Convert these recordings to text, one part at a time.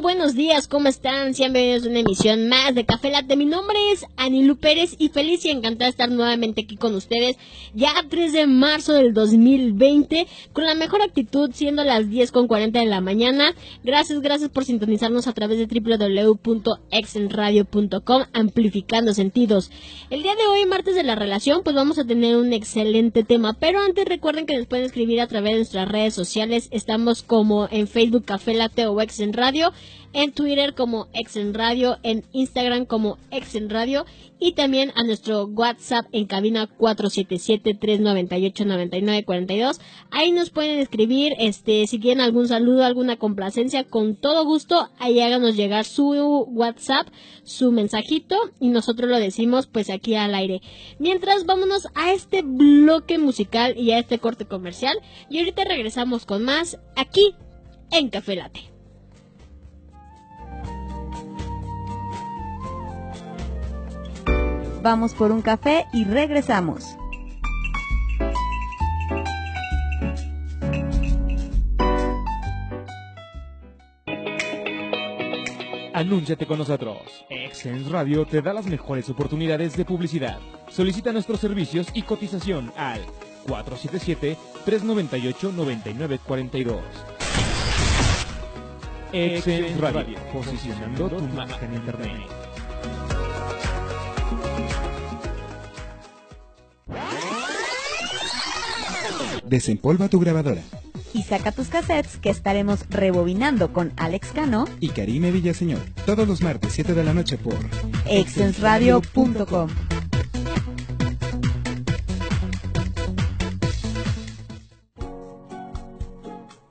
Buenos días, ¿cómo están? Sean bienvenidos a una emisión más de Café Latte. Mi nombre es Anilu Pérez y feliz y encantada de estar nuevamente aquí con ustedes, ya 3 de marzo del 2020, con la mejor actitud, siendo las 10 con 40 de la mañana. Gracias, gracias por sintonizarnos a través de www.exenradio.com, amplificando sentidos. El día de hoy, martes de la relación, pues vamos a tener un excelente tema, pero antes recuerden que nos pueden escribir a través de nuestras redes sociales, estamos como en Facebook Café Latte o Exen Radio, en Twitter como Exen Radio, en Instagram como Exen Radio y también a nuestro WhatsApp en cabina 477-398-9942. Ahí nos pueden escribir, este, si quieren algún saludo, alguna complacencia, con todo gusto, ahí háganos llegar su WhatsApp, su mensajito y nosotros lo decimos pues aquí al aire. Mientras vámonos a este bloque musical y a este corte comercial y ahorita regresamos con más aquí en Café Latte. Vamos por un café y regresamos. Anúnciate con nosotros. Exens Radio te da las mejores oportunidades de publicidad. Solicita nuestros servicios y cotización al 477-398-9942. Exens Radio, posicionando tu marca en Internet. Desempolva tu grabadora. Y saca tus cassettes que estaremos rebobinando con Alex Cano y Karime Villaseñor. Todos los martes 7 de la noche por exensradio.com.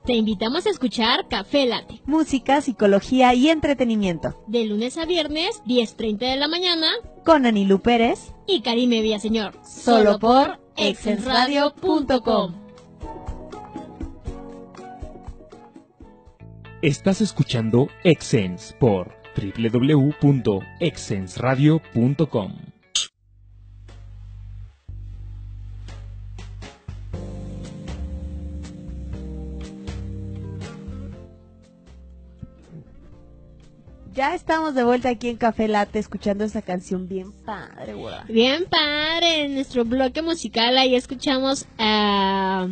Te invitamos a escuchar Café Latte. Música, psicología y entretenimiento. De lunes a viernes, 10.30 de la mañana. Con Anilú Pérez y Karime Villaseñor. Solo por exensradio.com. Estás escuchando Exens por www.exensradio.com. Ya estamos de vuelta aquí en Café Latte escuchando esta canción bien padre, güey. Bien padre, en nuestro bloque musical ahí escuchamos a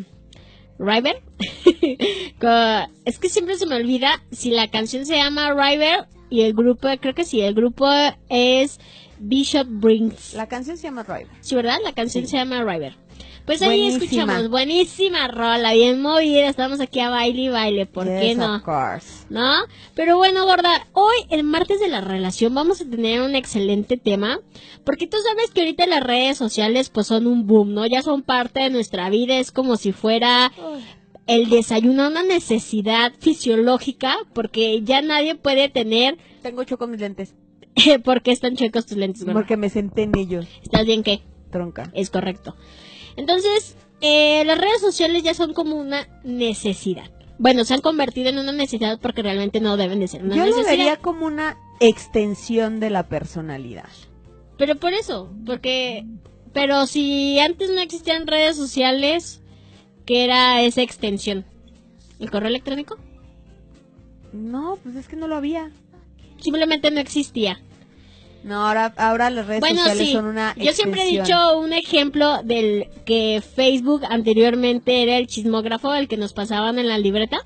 River. es que siempre se me olvida si la canción se llama River y el grupo, creo que sí, el grupo es Bishop Brings. La canción se llama River. Sí, ¿verdad? La canción se llama River. Pues ahí escuchamos, buenísima rola, bien movida, estamos aquí a baile y baile, ¿por qué no? Of course. ¿No? Pero bueno, gorda, hoy, el martes de la relación, vamos a tener un excelente tema, porque tú sabes que ahorita las redes sociales pues son un boom, ¿no? Ya son parte de nuestra vida, es como si fuera el desayuno una necesidad fisiológica, porque ya nadie puede tener... Tengo choco mis lentes. ¿Por qué están chuecos tus lentes, gorda? Porque me senté en ellos. ¿Estás bien qué? Tronca. Es correcto. Entonces, eh, las redes sociales ya son como una necesidad. Bueno, se han convertido en una necesidad porque realmente no deben de ser una Yo necesidad. lo vería como una extensión de la personalidad. Pero por eso, porque... Pero si antes no existían redes sociales, ¿qué era esa extensión? ¿El correo electrónico? No, pues es que no lo había. Simplemente no existía. No, ahora, ahora las redes Bueno, sociales sí. son una Yo siempre he extensión. dicho un ejemplo del que Facebook anteriormente era el chismógrafo, el que nos pasaban en la libreta.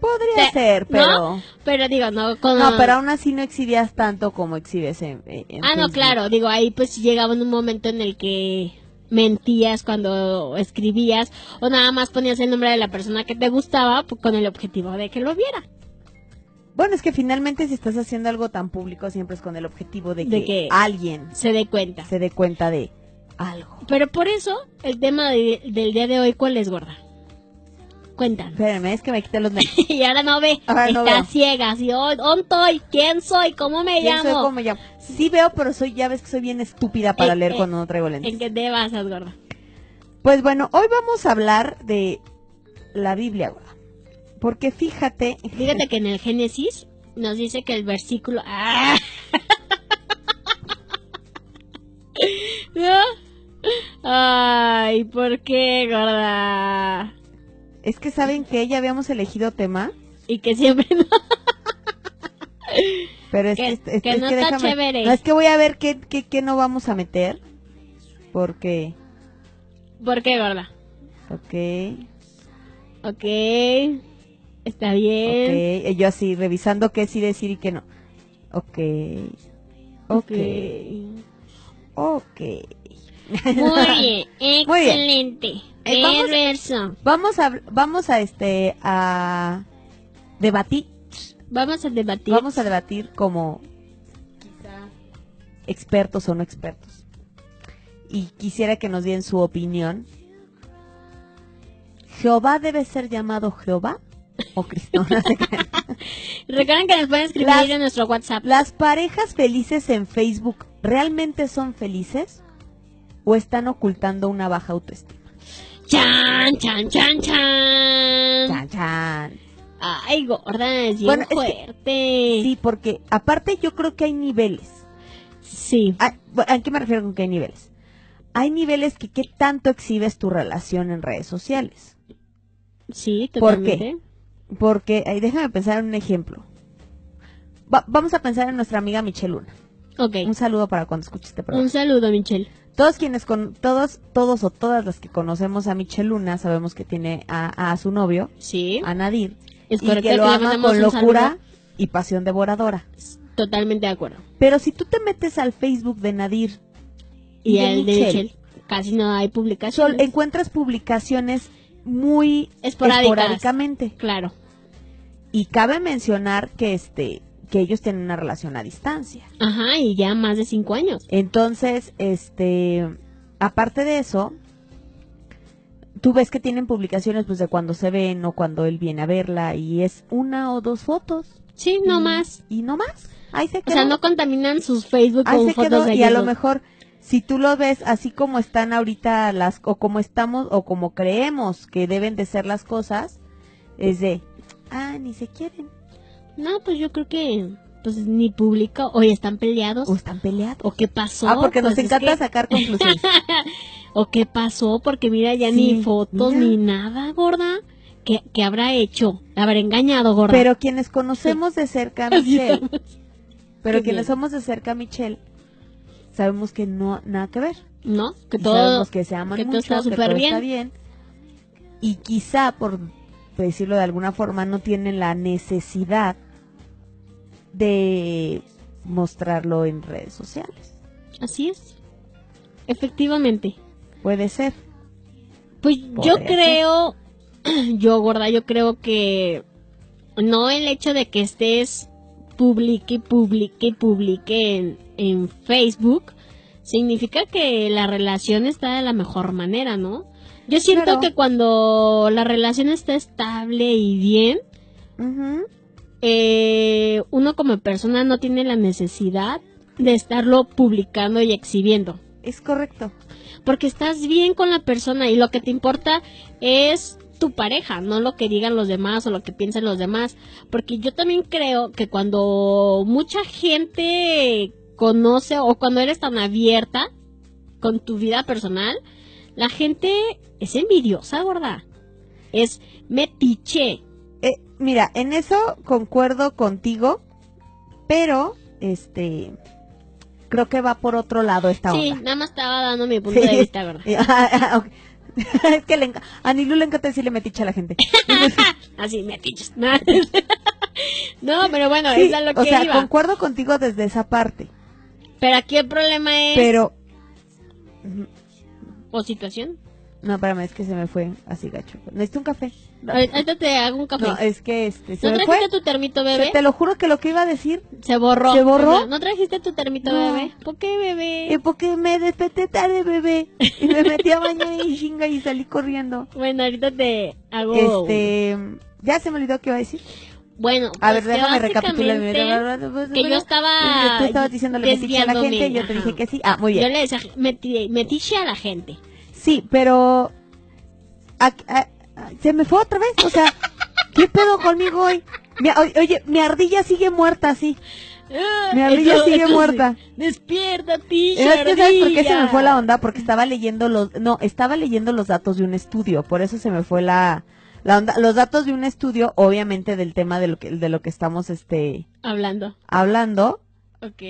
Podría Te- ser, ¿no? pero... Pero digo, no con... No, pero aún así no exhibías tanto como exhibes en, en Ah, no, claro, digo, ahí pues llegaba un momento en el que mentías cuando escribías o nada más ponías el nombre de la persona que te gustaba pues, con el objetivo de que lo viera. Bueno, es que finalmente si estás haciendo algo tan público siempre es con el objetivo de que, De que- alguien Se dé cuenta. se dé cuenta de algo. Pero por eso, el tema de- del día de hoy, ¿cuál es, gorda? Cuéntanos. Espérame, es que me quité los lentes. y ahora no ve. Ahora no está veo. ciega. Así, "Oh, ¿dónde estoy? ¿Quién soy? ¿Cómo me ¿Quién llamo? soy? ¿Cómo me llamo? Sí veo, pero soy, ya ves que soy bien estúpida para Eh, leer eh, cuando no traigo lentes. ¿En qué te basas, gorda? Pues bueno, hoy vamos a hablar de la Biblia, güey. Porque fíjate, Fíjate que en el Génesis nos dice que el versículo. ¡Ah! ¿No? Ay, ¿por qué, gorda? es que saben que ya habíamos elegido tema, Y que siempre no. pero es Que- es- que es no que está déjame- chévere. no, es que voy a ver qué, qué, qué no vamos a meter. Porque, ¿Por qué, gorda? ok, Ok. Está bien. ok, y yo así revisando qué sí decir y qué no. Ok, ok, ok. Muy bien. Muy bien. Excelente. Eh, vamos-. Vamos a, vamos a este, a debatir, Vamos a debatir. vamos a debatir como expertos o no expertos. Y quisiera que nos dieran su opinión. ¿Jehová debe ser llamado Jehová? ¿O Cristo? No sé qué. Recuerden que nos pueden escribir Las- en nuestro WhatsApp. ¿Las parejas felices en Facebook realmente son felices? ¿O están ocultando una baja autoestima? Chan, chan, chan, chan. Chan, chan. Ay, gorda, es bien Bueno, es que- fuerte. Sí, porque aparte yo creo que hay niveles. Sí. ¿A qué me refiero con que hay niveles? Hay niveles que qué tanto exhibes tu relación en redes sociales. Sí, ¿Por qué? Porque, ay, déjame pensar en un ejemplo. Va- vamos a pensar en nuestra amiga Michelle Luna. Ok. Un saludo para cuando escuche este programa. Un saludo, Michelle. Todos quienes con todos todos o todas las que conocemos a Michelle Luna sabemos que tiene a, a su novio, Sí. a Nadir, Es y correcto que lo ama con locura y pasión devoradora. Totalmente de acuerdo. Pero si tú te metes al Facebook de Nadir Y, Y de el de Michelle. Casi no hay sol- publicaciones. encuentras publicaciones muy esporádicamente. Claro. Y cabe mencionar que este que ellos tienen una relación a distancia. Ajá, y ya más de cinco años. Entonces, este, aparte de eso, tú ves que tienen publicaciones pues de cuando se ven o cuando él viene a verla y es una o dos fotos. Sí, no Y- más. Y no más. Ahí se O quedó. sea, no contaminan sus Facebook Ahí con se fotos quedó de y a lo mejor si tú lo ves así como están ahorita las o como estamos o como creemos que deben de ser las cosas es de ah ni se quieren No, pues yo creo que pues ni publica o están peleados o están peleados. o qué pasó. Ah, porque nos Pues es encanta que- sacar conclusiones. o qué pasó porque mira ya Sí, ni fotos mira. ni nada, gorda. ¿Qué, qué habrá hecho? ¿Habrá engañado, gorda? Pero quienes conocemos de cerca a Michelle, pero quienes somos de cerca a Michelle, sabemos que no nada que ver. ¿No? Que Y todo sabemos que se aman que todo mucho, está que súper todo bien. está bien. Y quizá, por decirlo de alguna forma, no tienen la necesidad de mostrarlo en redes sociales. Así es. Efectivamente. Puede ser. Pues yo creo, yo gorda, yo creo que no el hecho de que estés publique, publique, publique en, en Facebook significa que la relación está de la mejor manera, ¿no? Yo siento Claro. que cuando la relación está estable y bien, eh, uno como persona no tiene la necesidad de estarlo publicando y exhibiendo. Es correcto. Porque estás bien con la persona y lo que te importa es tu pareja, no lo que digan los demás o lo que piensen los demás. Porque yo también creo que cuando mucha gente conoce o cuando eres tan abierta con tu vida personal, la gente es envidiosa, gorda. Es metiche. Eh, mira, en eso concuerdo contigo, pero este creo que va por otro lado esta Sí, onda. nada más estaba dando mi punto Sí. de vista. Eh, ah, ah, es que le a Nilu le encanta decirle metiche a la gente. Así, metiches. no, pero bueno, Sí, es lo o que sea, iba. concuerdo contigo desde esa parte, Pero aquí el problema es... pero ¿O situación? No, espérame, es que se me fue así gacho. Necesito un café. Ahorita te hago un café. No, es que este, se ¿No me fue. trajiste tu termito bebé? Te lo juro que lo que iba a decir, Se borró. ¿Se borró? ¿No trajiste tu termito No. bebé? ¿Por qué bebé? eh, porque me desperté tarde, bebé. Y me metí a bañar y chinga y salí corriendo. Bueno, ahorita te hago... Este, ya se me olvidó qué iba a decir. Bueno, A ver, pues que déjame recapitular. Que yo estaba... Tú estabas diciéndole metiche a la gente y yo te ajá. dije que sí. Ah, muy bien. Yo le decía meti- metiche a la gente. Sí, pero a- a- a- se me fue otra vez, o sea, ¿qué pedo conmigo hoy? Mi- oye, mi ardilla sigue muerta, sí. Mi ardilla Eso- sigue eso sí. muerta. Es que ¿sabes por qué se me ardilla. fue la onda? Porque estaba leyendo los, no, estaba leyendo los datos de un estudio, por eso se me fue la, la onda, los datos de un estudio, obviamente del tema de lo que, de lo que estamos, este, Hablando. hablando, Ok.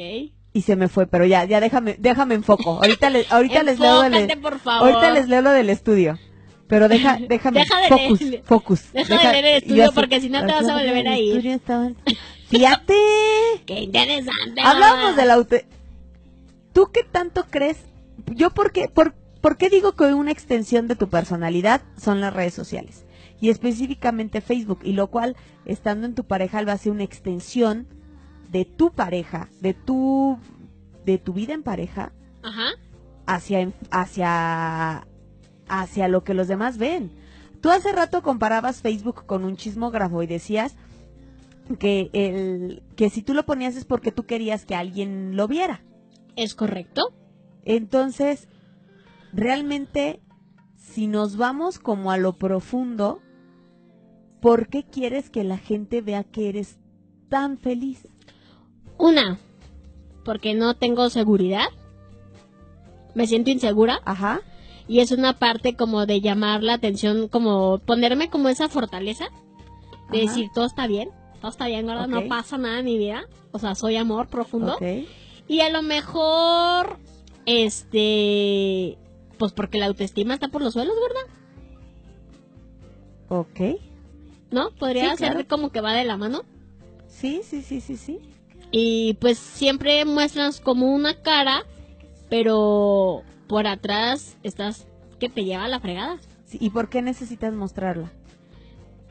y se me fue, pero ya, ya déjame, déjame en foco. Ahorita les, ahorita les leo del- Enfócate, por favor. Ahorita les leo lo del estudio. Pero deja, déjame. Deja de focus, leer- focus. deja de leer el estudio, porque si no te vas a volver a ir. estaba- Fíjate. Qué interesante. Hablábamos del auto. ¿Tú qué tanto crees? Yo, ¿por qué, por, ¿por qué digo que una extensión de tu personalidad son las redes sociales? Y específicamente Facebook, y lo cual, estando en tu pareja, va a ser una extensión de tu pareja, de tu, de tu vida en pareja, Ajá. hacia, hacia, hacia lo que los demás ven. Tú hace rato comparabas Facebook con un chismógrafo y decías que, el, que si tú lo ponías es porque tú querías que alguien lo viera. ¿Es correcto? Entonces, realmente, si nos vamos como a lo profundo, ¿por qué quieres que la gente vea que eres tan feliz? Una, porque no tengo seguridad. Me siento insegura. Ajá. Y es una parte como de llamar la atención, como ponerme como esa fortaleza. De Ajá. decir, todo está bien. Todo está bien, gorda. Ok. No pasa nada en mi vida. O sea, soy amor profundo. Y a lo mejor, este, pues porque la autoestima está por los suelos, ¿verdad? Ok. ¿No? Podría Sí, ser claro. como que va de la mano. Sí, sí, sí, sí, sí. Y pues siempre muestras como una cara, pero por atrás estás que te lleva a la fregada. Sí, ¿Y por qué necesitas mostrarla?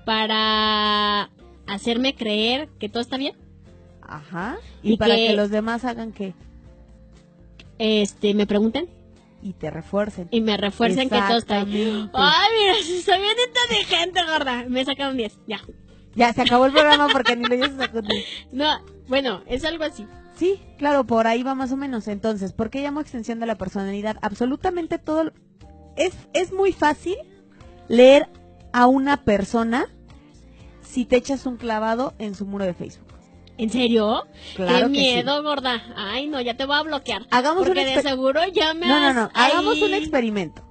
Para hacerme creer que todo está bien. Ajá. Y, Y para que- que... los demás hagan qué? Este, me pregunten Y te refuercen. y me refuercen que todo está bien. Ay, mira, soy bien inteligente, gorda. Me sacaron 10, ya. Ya, se acabó el programa porque ni lo se sacó de- No, bueno, es algo así. Sí, claro, por ahí va más o menos. Entonces, ¿por qué llamo extensión de la personalidad? Absolutamente todo. Es, es muy fácil leer a una persona si te echas un clavado en su muro de Facebook. ¿En serio? Claro Qué que sí. miedo, gorda. Ay, no, ya te voy a bloquear. Hagamos un Porque de exper- seguro ya me No, no, no. Hagamos un experimento.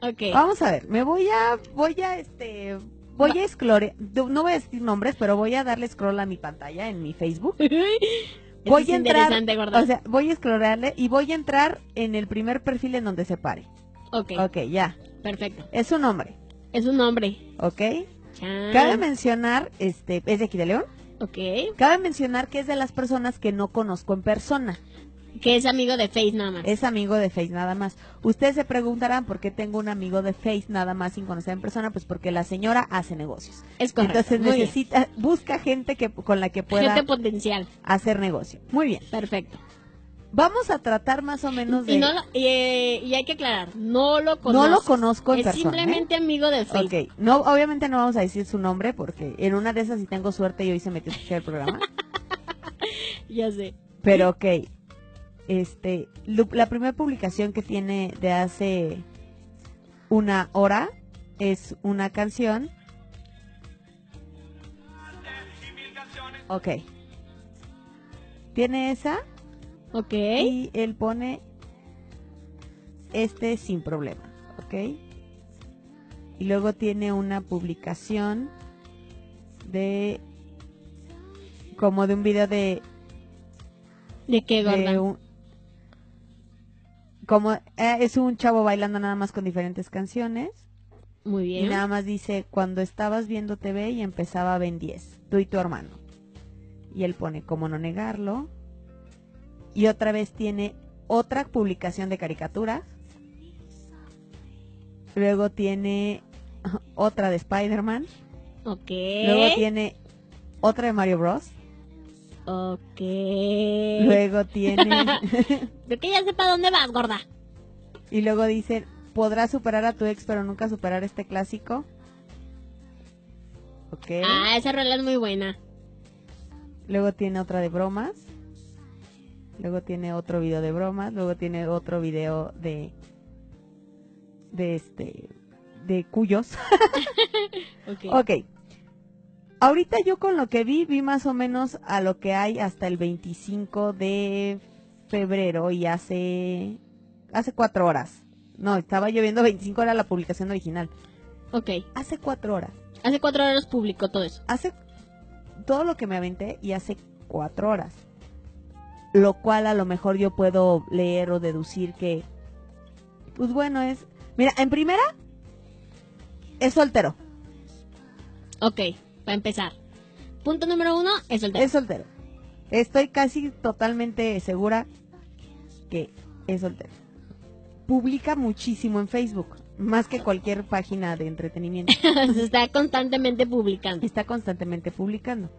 Ok. Vamos a ver. Me voy a, voy a, este, voy a esclore. No voy a decir nombres, pero voy a darle scroll a mi pantalla en mi Facebook. Voy es a entrar, gorda. o sea, voy a escrolearle y voy a entrar en el primer perfil en donde se pare. ok, Ok, ya. perfecto. Es un hombre, Es un hombre. ¿ok? Chan. Cabe mencionar, este, es de aquí de León. Ok. Cabe mencionar que es de las personas que no conozco en persona. Que es amigo de Face nada más. Es amigo de Face nada más. Ustedes se preguntarán por qué tengo un amigo de Face nada más sin conocer en persona, pues porque la señora hace negocios. Es correcto. Entonces bien. necesita, busca gente que con la que pueda Gente potencial. hacer negocio. Muy bien. Perfecto. Vamos a tratar más o menos de. Y, no lo- eh, y hay que aclarar, no lo conozco. No lo conozco en Es persona, ¿eh? simplemente amigo de Facebook. Ok, no, obviamente no vamos a decir su nombre porque en una de esas si tengo suerte y hoy se metió a escuchar el programa. Ya sé. Pero ok, este, la primera publicación que tiene de hace una hora es una canción. Ok. Tiene esa Ok. y él pone este sin problema, ¿ok? Y luego tiene una publicación de como de un video de, ¿De qué, gorda? de un- como eh, es un chavo bailando nada más con diferentes canciones Muy y bien. nada más dice cuando estabas viendo TV y empezaba Ben 10, tú y tu hermano. Y él pone cómo no negarlo. Y otra vez tiene otra publicación de caricaturas. Luego tiene otra de Spider-Man. Ok. Luego tiene otra de Mario Bros. Ok. Luego tiene... Creo que ya sepa dónde vas, gorda. y luego dice, podrás superar a tu ex, pero nunca superar este clásico. Ok. Ah, esa rola es muy buena. Luego tiene otra de bromas. Luego tiene otro video de bromas. Luego tiene otro video de... De este... De cuyos. Ok. Ok. Ahorita yo con lo que vi, vi más o menos a lo que hay hasta el 25 de febrero y hace, hace cuatro horas. No, estaba lloviendo 25 horas la publicación original. Ok. Hace cuatro horas. Hace cuatro horas publicó todo eso. Hace todo lo que me aventé y hace cuatro horas. Lo cual a lo mejor yo puedo leer o deducir que, pues bueno, es... Mira, en primera, es soltero. Ok, para empezar. Punto número uno es el Es soltero. Estoy casi totalmente segura que es soltero. Publica muchísimo en Facebook, más que cualquier página de entretenimiento. Se está constantemente publicando. Está constantemente publicando,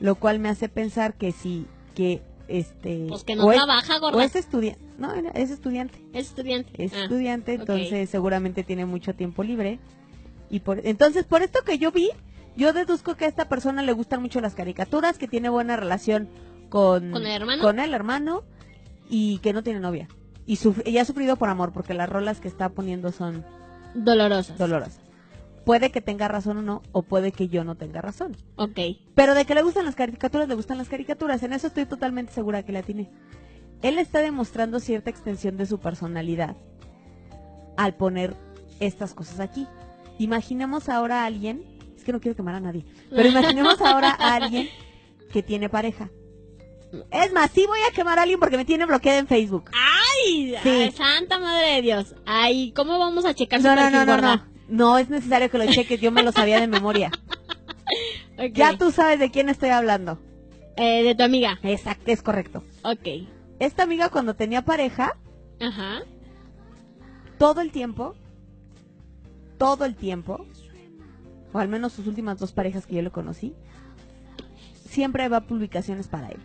lo cual me hace pensar que sí, que este Pues que no o es- trabaja, o gorda. es estudiante, no, es estudiante, Es estudiante. es Ah, estudiante, entonces seguramente tiene mucho tiempo libre y por entonces por esto que yo vi, yo deduzco que a esta persona le gustan mucho las caricaturas, que tiene buena relación con ¿Con el hermano? con el hermano y que no tiene novia. Y, suf- y ha sufrido por amor porque las rolas que está poniendo son Dolorosas. dolorosas. Puede que tenga razón o no, o puede que yo no tenga razón. ok. Pero de que le gustan las caricaturas, le gustan las caricaturas. En eso estoy totalmente segura que la tiene. Él está demostrando cierta extensión de su personalidad al poner estas cosas aquí. Imaginemos ahora a alguien, es que no quiero quemar a nadie, pero imaginemos ahora a alguien que tiene pareja. Es más, sí voy a quemar a alguien porque me tiene bloqueada en Facebook. ¡Ay! Sí. ay, ¡Santa madre de Dios! Ay, ¿cómo vamos a checar su No, no, no, no, no. No es necesario que lo cheques, yo me lo sabía de memoria. Ya tú sabes de quién estoy hablando. Eh, de tu amiga. Exacto, es correcto. Ok. Esta amiga cuando tenía pareja, Ajá. todo el tiempo, todo el tiempo, o al menos sus últimas dos parejas que yo le conocí, siempre va publicaciones para él.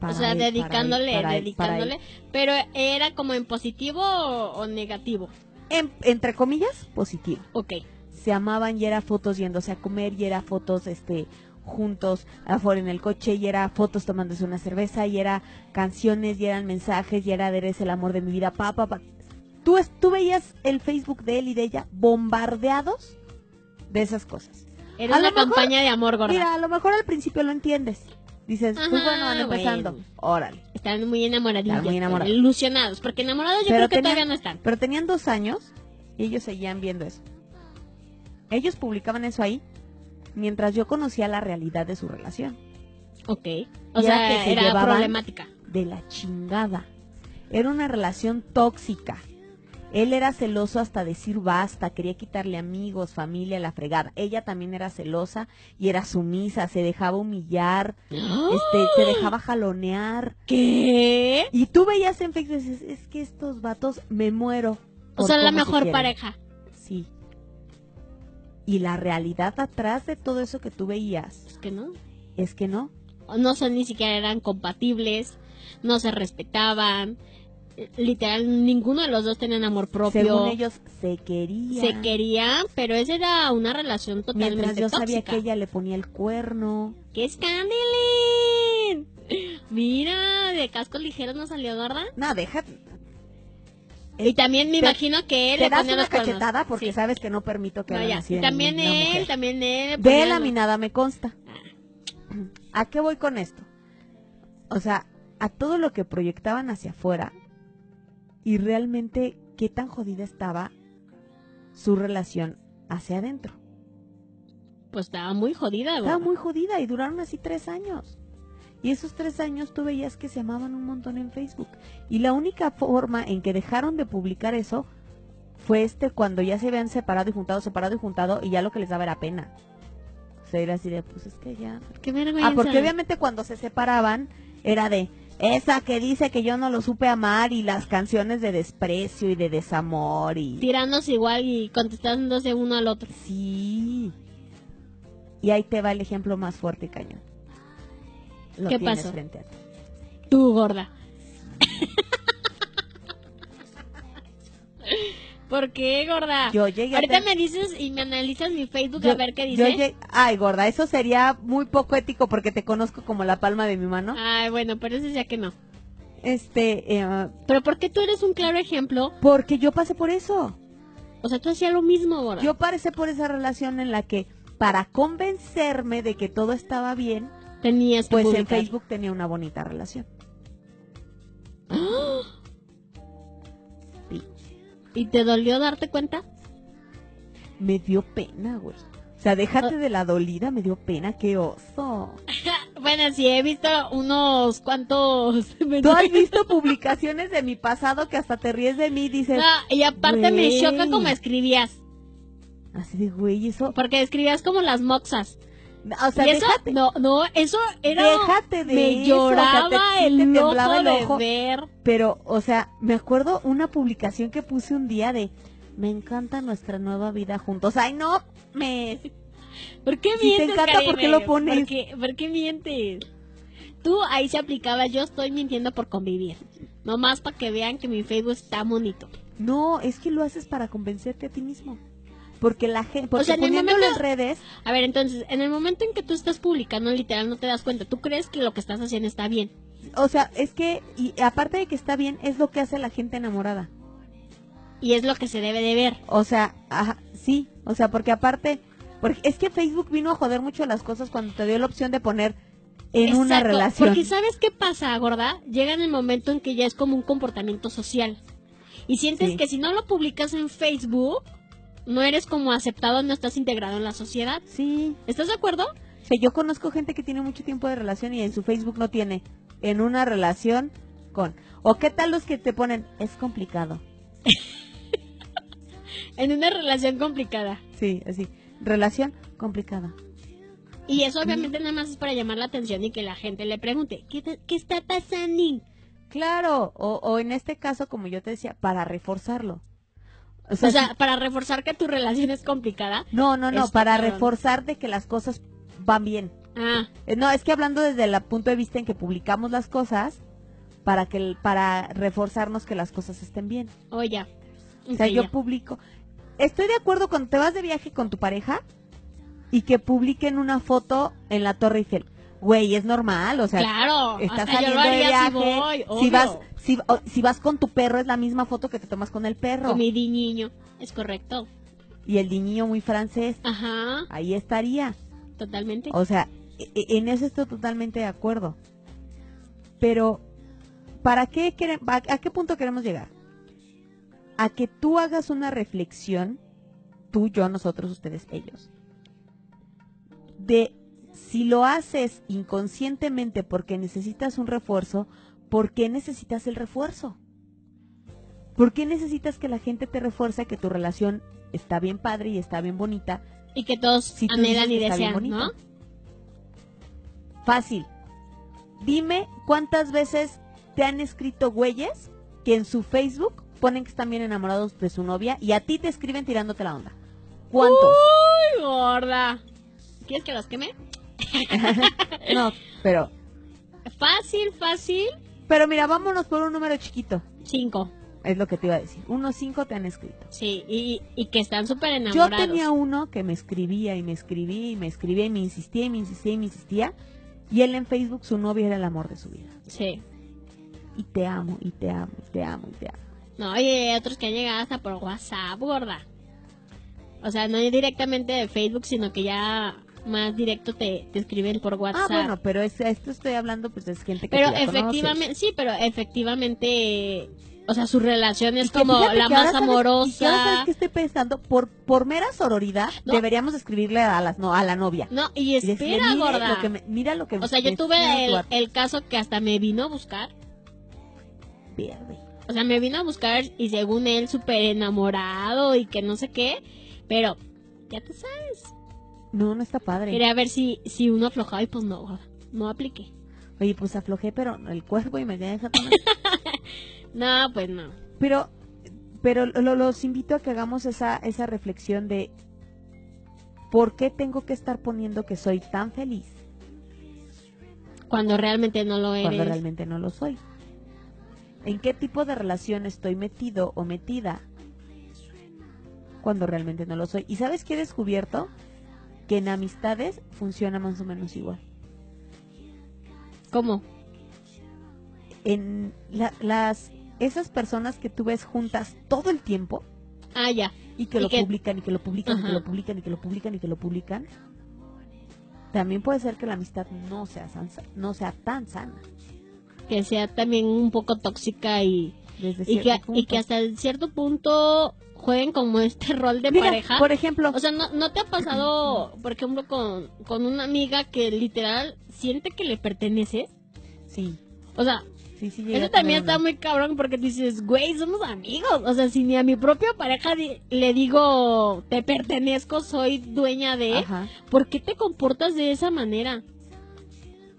Para o sea, él, dedicándole, para él, para él. dedicándole. Pero era como en positivo o, o negativo. En- entre comillas, positivo. Ok. Se amaban y era fotos yéndose a comer y era fotos este juntos afuera en el coche y era fotos tomándose una cerveza y era canciones y eran mensajes y era de eres el amor de mi vida, pa, pa, pa. Tú, tú veías el Facebook de él y de ella bombardeados de esas cosas. Era A una mejor- campaña de amor, gorda. Mira, a lo mejor al principio lo entiendes. Dices, pues Ajá, bueno, van empezando. bueno. Órale. Están muy enamoradillos. Están muy enamorados. Ilusionados. Porque enamorados yo Pero creo que tenían- todavía no están. Pero tenían dos años y ellos seguían viendo eso. Ellos publicaban eso ahí mientras yo conocía la realidad de su relación. Ok. O era sea, que se era problemática. De la chingada. Era una relación tóxica. Él era celoso hasta decir basta, quería quitarle amigos, familia, la fregada. Ella también era celosa y era sumisa, se dejaba humillar, este, se dejaba jalonear. ¿Qué? Y tú veías en Facebook y dices, es que estos vatos me muero. O sea, la se mejor quieren". pareja. Sí. Y la realidad atrás de todo eso que tú veías Es que no. es que no. No son ni siquiera eran compatibles. No se respetaban. Literal, ninguno de los dos tenían amor propio. Según ellos se querían. se querían, pero esa era una relación totalmente Mientras yo sabía que ella le ponía el cuerno. ¡Qué escandalín! Mira, de casco ligero no salió, gorda. No, deja. Y también me Te- imagino que él Te le das ponía una los cuernos. cachetada porque Sí. sabes que no permito que No, así Y también él, mujer. también él. De la minada me consta. ¿A qué voy con esto? O sea, a todo lo que proyectaban hacia afuera y realmente qué tan jodida estaba su relación hacia adentro. Pues estaba muy jodida, Estaba gorda. muy jodida y duraron así tres años. Y esos tres años tú veías que se amaban un montón en Facebook. Y la única forma en que dejaron de publicar eso fue este cuando ya se habían separado y juntado, separado y juntado y ya lo que les daba era pena. O sea, era así de, pues es que ya... Qué vergüenza. Ah, porque obviamente cuando se separaban era de, Esa que dice que yo no lo supe amar y las canciones de desprecio y de desamor y... Tirándose igual y contestándose uno al otro. Sí. Y ahí te va el ejemplo más fuerte, cañón. Lo ¿Qué pasó? frente a ti. Tú, gorda. ¿Por qué, gorda? Yo llegué a Ahorita me dices y me analizas mi Facebook Yo- a ver qué yo dice. llegué- Ay, gorda, eso sería muy poco ético porque te conozco como la palma de mi mano. Ay, bueno, pero eso ya que no. Este, eh, Pero ¿por qué tú eres un claro ejemplo? porque yo pasé por eso. O sea, tú hacías lo mismo, gorda. Yo pasé por esa relación en la que para convencerme de que todo estaba bien, Tenías que pues en publicar. Facebook tenía una bonita relación. Sí. ¿Y te dolió darte cuenta? Me dio pena, güey. O sea, déjate de la dolida, me dio pena, qué oso. Bueno, sí, he visto unos cuantos... Tú has visto publicaciones de mi pasado que hasta te ríes de mí dices, No, y aparte me choca como escribías. así de güey, eso. Porque escribías como las moxas. O sea, y eso, déjate, no, no, eso era... déjate de me eso, o sea, lloraba te- sí te el, ojo de ver. Pero, o sea, me acuerdo una publicación que puse un día de, me encanta nuestra nueva vida juntos. Ay, no, me... ¿Por qué Si te mientes, encanta, ¿por qué lo pones? ¿Por qué, por qué mientes? Tú ahí se aplicaba, yo estoy mintiendo por convivir. Nomás para que vean que mi Facebook está bonito. No, es que lo haces para convencerte a ti mismo. Porque la gente, porque sea, en poniéndolo momento- en redes, A ver, entonces, en el momento en que tú estás publicando, literal, no te das cuenta. Tú crees que lo que estás haciendo está bien. o sea, es que, y aparte de que está bien, es lo que hace la gente enamorada. Y es lo que se debe de ver. O sea, ajá, sí, o sea, porque aparte, porque es que Facebook vino a joder mucho las cosas cuando te dio la opción de poner en una relación. Porque ¿sabes qué pasa, gorda? Llega en el momento en que ya es como un comportamiento social. Y sientes Sí. que si no lo publicas en Facebook, no eres como aceptado, no estás integrado en la sociedad. Sí, ¿Estás de acuerdo? o sea, yo conozco gente que tiene mucho tiempo de relación y en su Facebook no tiene en una relación con. O qué tal los que te ponen, es complicado. En una relación complicada. Sí, así, relación complicada. Y eso obviamente nada más es para llamar la atención y que la gente le pregunte, ¿qué, te- qué está pasando? Claro, o, o en este caso, como yo te decía, para reforzarlo. O O sea, si- para reforzar que tu relación es complicada. no, no, no, para cabrón. reforzar de que las cosas van bien. Ah, Eh, No, es que hablando desde el punto de vista en que publicamos las cosas, para que para reforzarnos que las cosas estén bien. o ya. O sea, yo ya. publico. Estoy de acuerdo cuando te vas de viaje con tu pareja y que publiquen una foto en la Torre Eiffel. Güey, es normal, o sea, claro, estás saliendo de viaje. si voy, si obvio. vas si, o- si vas con tu perro es la misma foto que te tomas con el perro. Con mi niño. Es correcto. Y el niño muy francés, Ajá, ahí estaría. totalmente. O sea, e- e- en eso estoy totalmente de acuerdo. Pero, ¿para qué a qué punto queremos llegar? A que tú hagas una reflexión, tú, yo, nosotros, ustedes, ellos, de si lo haces inconscientemente porque necesitas un refuerzo, ¿por qué necesitas el refuerzo? ¿Por qué necesitas que la gente te refuerce que tu relación está bien padre y está bien bonita Y que todos Si anhelan y desean, ¿no? Fácil. Dime cuántas veces te han escrito güeyes que en su Facebook ponen que están bien enamorados de su novia y a ti te escriben tirándote la onda. ¿Cuántos? Uy, gorda. ¿Quieres que los queme? No, pero Fácil, fácil. Pero mira, vámonos por un número chiquito. Cinco. Es lo que te iba a decir. Unos cinco te han escrito. Sí, y, y que están súper Yo enamorados. tenía uno que me escribía y me escribía y me escribía y me insistía y me insistía y me insistía. Y él en Facebook, su novia era el amor de su vida. Sí. Y te amo, y te amo, y te amo, y te amo. No, y hay otros que han llegado hasta por WhatsApp, gorda. O sea, no directamente de Facebook, sino que ya más directo te, te escriben por WhatsApp. Ah, bueno, pero es, esto estoy hablando, pues es gente que pero tú ya efectivamente, sí, pero efectivamente, o sea, su relación es Y que como la que más sabes- y que amorosa. ¿Sabes qué estoy pensando? Por, por mera sororidad, No. deberíamos escribirle a, las, no, a la novia. No, y Y decirle, espera, "Mire gorda. Lo que me- mira lo que o sea, me yo tuve el, Eduardo". el caso que hasta me vino a buscar. Verde. O sea, me vino a buscar y según él súper enamorado y que no sé qué. Pero, ya tú sabes. No, no está padre. Quería ver si, si uno aflojaba y pues no, no apliqué. Oye, pues aflojé, pero el cuerpo y me deja tomar. No, pues no. Pero, pero lo- los invito a que hagamos esa, esa reflexión de por qué tengo que estar poniendo que soy tan feliz Cuando realmente no lo eres. cuando realmente no lo soy. ¿En qué tipo de relación estoy metido o metida cuando realmente no lo soy? ¿Y sabes qué he descubierto? Que en amistades funciona más o menos igual. ¿Cómo? En la- las esas personas que tú ves juntas todo el tiempo Ah, ya. y que Y lo que- publican y que lo publican y que lo publican y que lo publican y que lo publican, también puede ser que la amistad no sea san- no sea tan sana Que sea también un poco tóxica y, desde y, y que hasta cierto punto jueguen como este rol de Mira, pareja. por ejemplo, O sea, ¿no, ¿no te ha pasado, por ejemplo, con, con una amiga que literal siente que le pertenece? sí, O sea, sí, sí. llega eso también está muy cabrón porque dices, güey, somos amigos. O sea, si ni a mi propia pareja le digo, te pertenezco, soy dueña de, Ajá, ¿por qué te comportas de esa manera?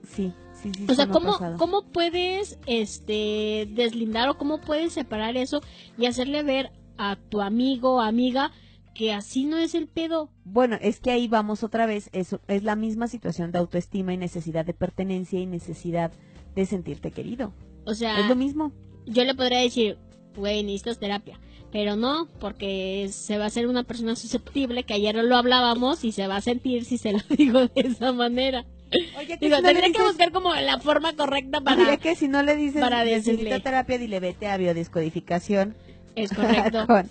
sí, sí, sí. O sea, ¿cómo. ¿cómo puedes este deslindar o cómo puedes separar eso y hacerle ver a tu amigo o amiga que así no es el pedo? Bueno, es que ahí vamos otra vez, eso es la misma situación de autoestima y necesidad de pertenencia y necesidad de sentirte querido. O sea, Es lo mismo. yo le podría decir, güey, necesitas terapia. Pero no, porque se va a ser una persona susceptible, que ayer lo hablábamos, y se va a sentir si se lo digo de esa manera. Oye, Digo, si no le tendré que buscar como la forma correcta Oye, para... que si no le dices para necesita decirle. terapia, dile vete a biodescodificación. Es correcto. Con-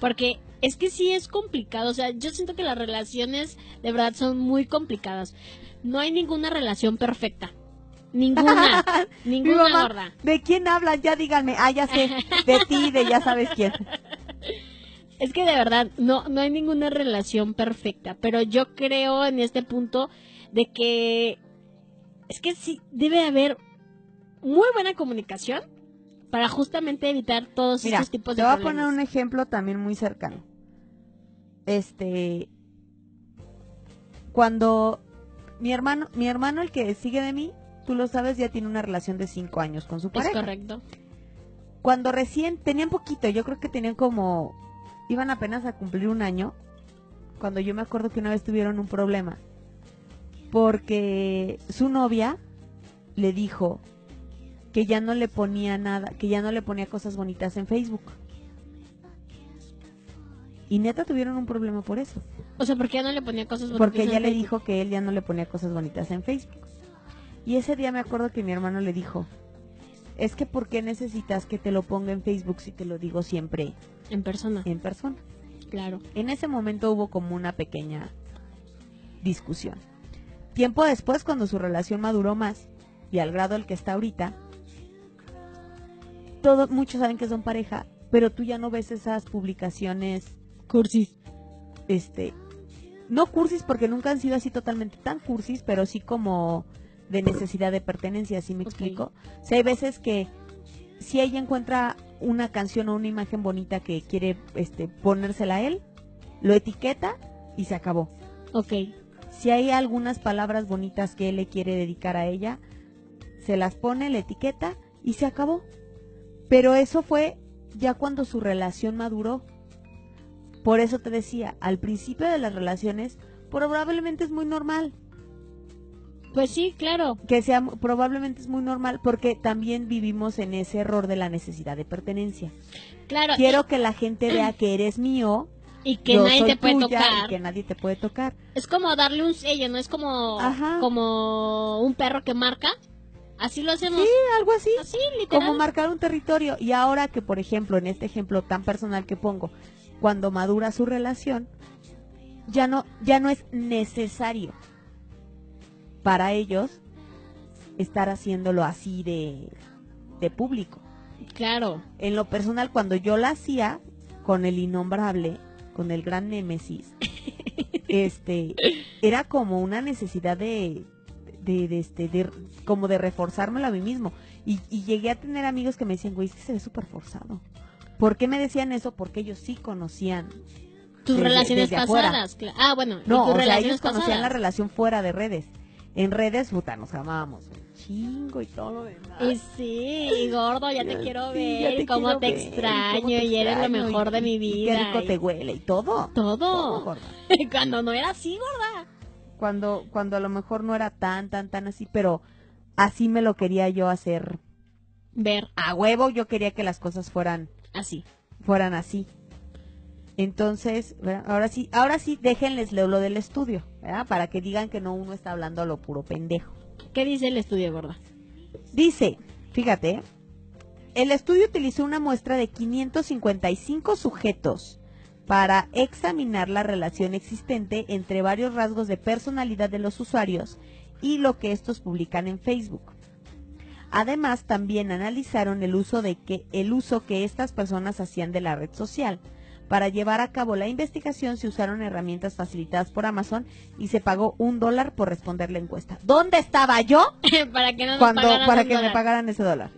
Porque es que sí es complicado. O sea, yo siento que las relaciones de verdad son muy complicadas. No hay ninguna relación perfecta. Ninguna. Ninguna mamá, gorda. ¿De quién hablan? Ya díganme. Ah, ya sé. De ti, de ya sabes quién. Es que de verdad no, no hay ninguna relación perfecta. Pero yo creo en este punto de que es que sí debe haber muy buena comunicación para justamente evitar todos Mira, estos tipos te de voy a problemas. poner un ejemplo también muy cercano. Este, cuando mi hermano, mi hermano el que sigue de mí, tú lo sabes, ya tiene una relación de cinco años con su Es pareja. correcto. Cuando recién tenían poquito, yo creo que tenían como, iban apenas a cumplir un año, cuando yo me acuerdo que una vez tuvieron un problema, porque su novia le dijo que ya no le ponía nada, que ya no le ponía cosas bonitas en Facebook. Y neta tuvieron un problema por eso, O sea, ¿por qué no le ponía cosas bonitas porque en ella le Facebook? dijo que él ya no le ponía cosas bonitas en Facebook. Y ese día me acuerdo que mi hermano le dijo, es que ¿por qué necesitas que te lo ponga en Facebook si te lo digo siempre En persona, en persona? claro. En ese momento hubo como una pequeña discusión. Tiempo después, cuando su relación maduró más y al grado al que está ahorita, todos, muchos saben que son pareja, pero tú ya no ves esas publicaciones, Cursis. este, no cursis porque nunca han sido así totalmente tan cursis, pero sí como de necesidad de pertenencia, ¿sí me explico? O sea, hay veces que si ella encuentra una canción o una imagen bonita que quiere este, ponérsela a él, lo etiqueta y se acabó. Ok. Si hay algunas palabras bonitas que él le quiere dedicar a ella, se las pone, la etiqueta y se acabó. Pero eso fue ya cuando su relación maduró. Por eso te decía, al principio de las relaciones probablemente es muy normal, Pues sí, claro. que sea probablemente es muy normal porque también vivimos en ese error de la necesidad de pertenencia. Claro. Quiero que la gente vea que eres mío, Y, y que yo nadie soy te puede tuya tocar. y que nadie te puede tocar. Es como darle un sello, ¿no? Es como, Ajá. como un perro que marca. Así lo hacemos. Sí, algo así. Así, literal. como marcar un territorio. Y ahora que, por ejemplo, en este ejemplo tan personal que pongo, cuando madura su relación, ya no, ya no es necesario para ellos estar haciéndolo así de, de público. Claro. En lo personal, cuando yo la hacía con el innombrable, con el gran némesis, este, era como una necesidad de, de, de, este, de- como de reforzármelo a mí mismo. Y, y llegué a tener amigos que me decían, güey, es que se ve súper forzado. ¿Por qué me decían eso? Porque ellos sí conocían. Tus Desde- relaciones desde pasadas. Ah, bueno. y No, tus o sea, ellos conocían la pasadas. relación fuera de redes. en redes, puta, nos amábamos chingo y todo lo demás. Y sí, gordo, ya te Sí, quiero ver, te cómo quiero te ver, extraño cómo te y eres lo mejor de y- mi y vida. Qué rico y te huele y todo. Todo. Todo, gorda. Cuando no era así, gorda. Cuando, cuando a lo mejor no era tan, tan, tan así, pero así me lo quería yo hacer. Ver A huevo yo quería que las cosas fueran, así. fueran así. Entonces, ¿verdad? ahora sí, ahora sí, déjenles lo, lo del estudio, ¿verdad? Para que digan que no uno está hablando a lo puro pendejo. ¿Qué dice el estudio, gorda? Dice, fíjate, el estudio utilizó una muestra de 555 sujetos para examinar la relación existente entre varios rasgos de personalidad de los usuarios y lo que estos publican en Facebook. Además, también analizaron el uso de que el uso que estas personas hacían de la red social. Para llevar a cabo la investigación se usaron herramientas facilitadas por Amazon y se pagó un dólar por responder la encuesta. ¿Dónde estaba yo? para que no nos cuando pagaran para que me pagaran ese dólar.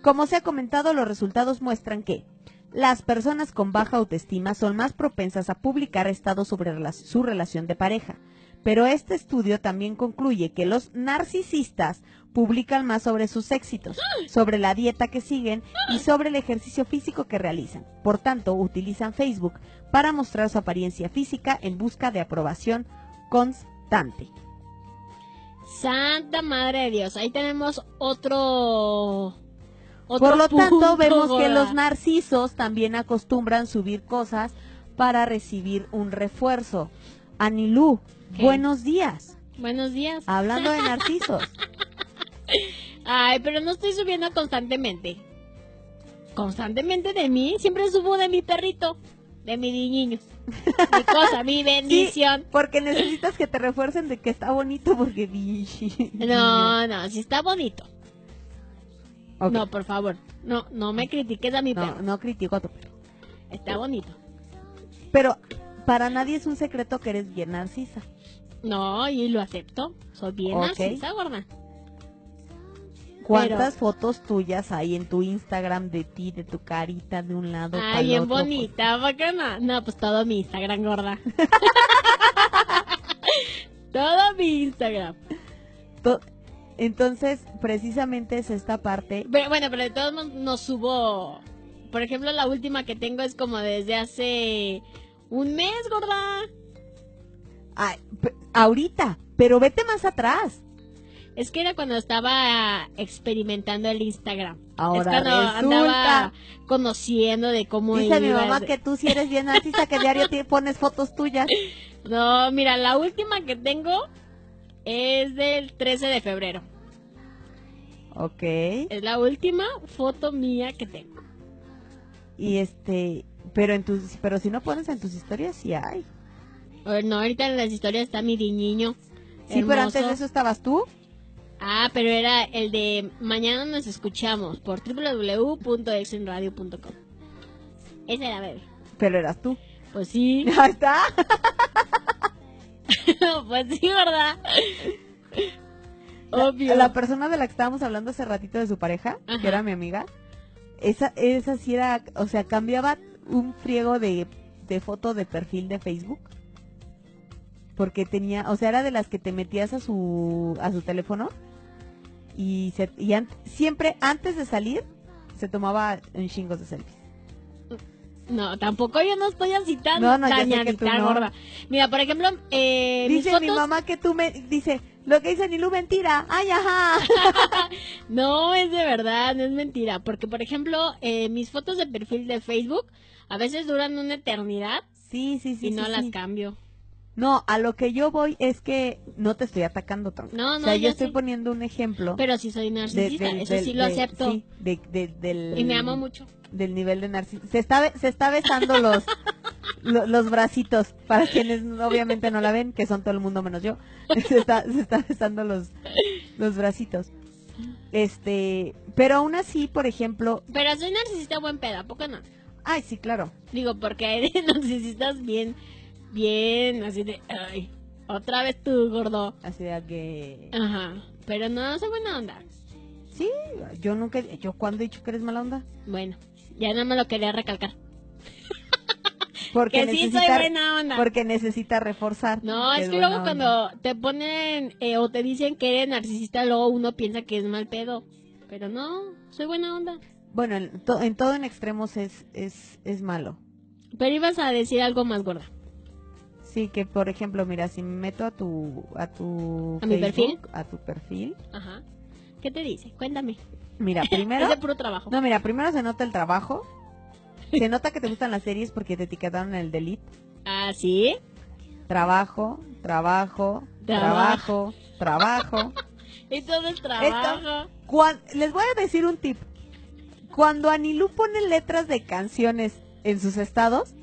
Como se ha comentado, los resultados muestran que las personas con baja autoestima son más propensas a publicar estados sobre su relación de pareja. Pero este estudio también concluye que los narcisistas publican más sobre sus éxitos, sobre la dieta que siguen y sobre el ejercicio físico que realizan. Por tanto, utilizan Facebook para mostrar su apariencia física en busca de aprobación constante. Santa madre de Dios. Ahí tenemos otro. Por lo tanto, vemos que los narcisos también acostumbran subir cosas para recibir un refuerzo. Anilú, ¿Qué? buenos días. Buenos días. Hablando de narcisos. Ay, pero no estoy subiendo constantemente. Constantemente de mí. Siempre subo de mi perrito. De mi niño. Mi cosa, mi bendición. Porque necesitas que te refuercen de que está bonito porque... No, no, si está bonito. No, por favor. No, no me critiques a mi no, perro. no critico a tu perro. Está bonito. Pero para nadie es un secreto que eres bien narcisa. No, y lo acepto. Soy bien narcisa, gorda. ¿Cuántas fotos tuyas hay en tu Instagram de ti, de tu carita, de un lado? Ay, pa'l bien otro? Pues, bonita, ¿por qué no? No, pues todo mi Instagram, gorda. todo mi Instagram. To- Entonces, precisamente es esta parte. Pero, bueno, pero de todos modos no subo. Por ejemplo, la última que tengo es como desde hace un mes, gorda. Ahorita, pero vete más atrás. Es que era cuando estaba experimentando el Instagram. Ahora es cuando resulta. andaba conociendo de cómo Dice mi mamá de- que tú sí eres bien narcisa, que diario te pones fotos tuyas. No, mira, la última que tengo es del 13 de febrero. Ok. Es la última foto mía que tengo. Y este, pero en tus, pero si no pones en tus historias, sí hay. Eh, No, ahorita en las historias está mi niño. Sí, pero antes de eso estabas tú. Ah, pero era el de mañana nos escuchamos por www.exenradio.com. Ese era, bebé. Pero eras tú. Pues sí, Ahí está. pues sí, ¿verdad? Obvio. La persona de la que estábamos hablando hace ratito de su pareja, Ajá. que era mi amiga, esa, esa sí era, o sea, cambiaba un friego de, de foto de perfil de Facebook. Porque tenía, o sea, era de las que te metías a su, a su teléfono y, se, y an- siempre antes de salir se tomaba un chingos de selfies. No, tampoco yo no estoy tan No, no, sé que gorda. Mira, por ejemplo, eh, mis Dice fotos... mi mamá que tú me, dice, lo que dice Nilu mentira, ay, ajá. No, es de verdad, no es mentira. Porque, por ejemplo, eh, mis fotos de perfil de Facebook a veces duran una eternidad Sí, sí, sí. y no sí, las sí. cambio. No, a lo que yo voy es que no te estoy atacando, tronco. No, O no, sea, yo estoy poniendo un ejemplo. Pero sí soy de- narcisista, eso del- sí lo de- acepto. sí, de- de- del, Y me amo mucho. Del nivel de narcisismo. Se está, se está besando los, lo- los bracitos. Para quienes obviamente no la ven, que son todo el mundo menos yo. Se está, se está besando los, los bracitos. Este, pero aún así, por ejemplo, Pero soy narcisista buen pedo, ¿a poco no? ay, sí, claro. Digo, porque hay narcisistas bien, bien, así de, ay, otra vez tú, gordo. Así de que, Ajá, pero no, soy buena onda. sí, yo nunca, yo cuando he dicho que eres mala onda. Bueno, ya no me lo quería recalcar. Porque que sí soy buena onda. porque necesita reforzar. No, es que luego cuando te ponen eh, o te dicen que eres narcisista, luego uno piensa que es mal pedo. Pero no, soy buena onda. Bueno, en, to- en todo en extremos es, es, es malo. Pero ibas a decir algo más gorda. Sí, que por ejemplo, mira, si me meto a tu a tu ¿A mi perfil? a tu perfil, Ajá. ¿Qué te dice? Cuéntame. mira, primero es de puro trabajo. No, mira, primero se nota el trabajo. Se nota que te gustan las series porque te etiquetaron en el delete. Ah, sí. Trabajo, trabajo, Trabajo. trabajo. Y todo es trabajo. Cuan- les voy a decir un tip. Cuando Anilú pone letras de canciones en sus estados,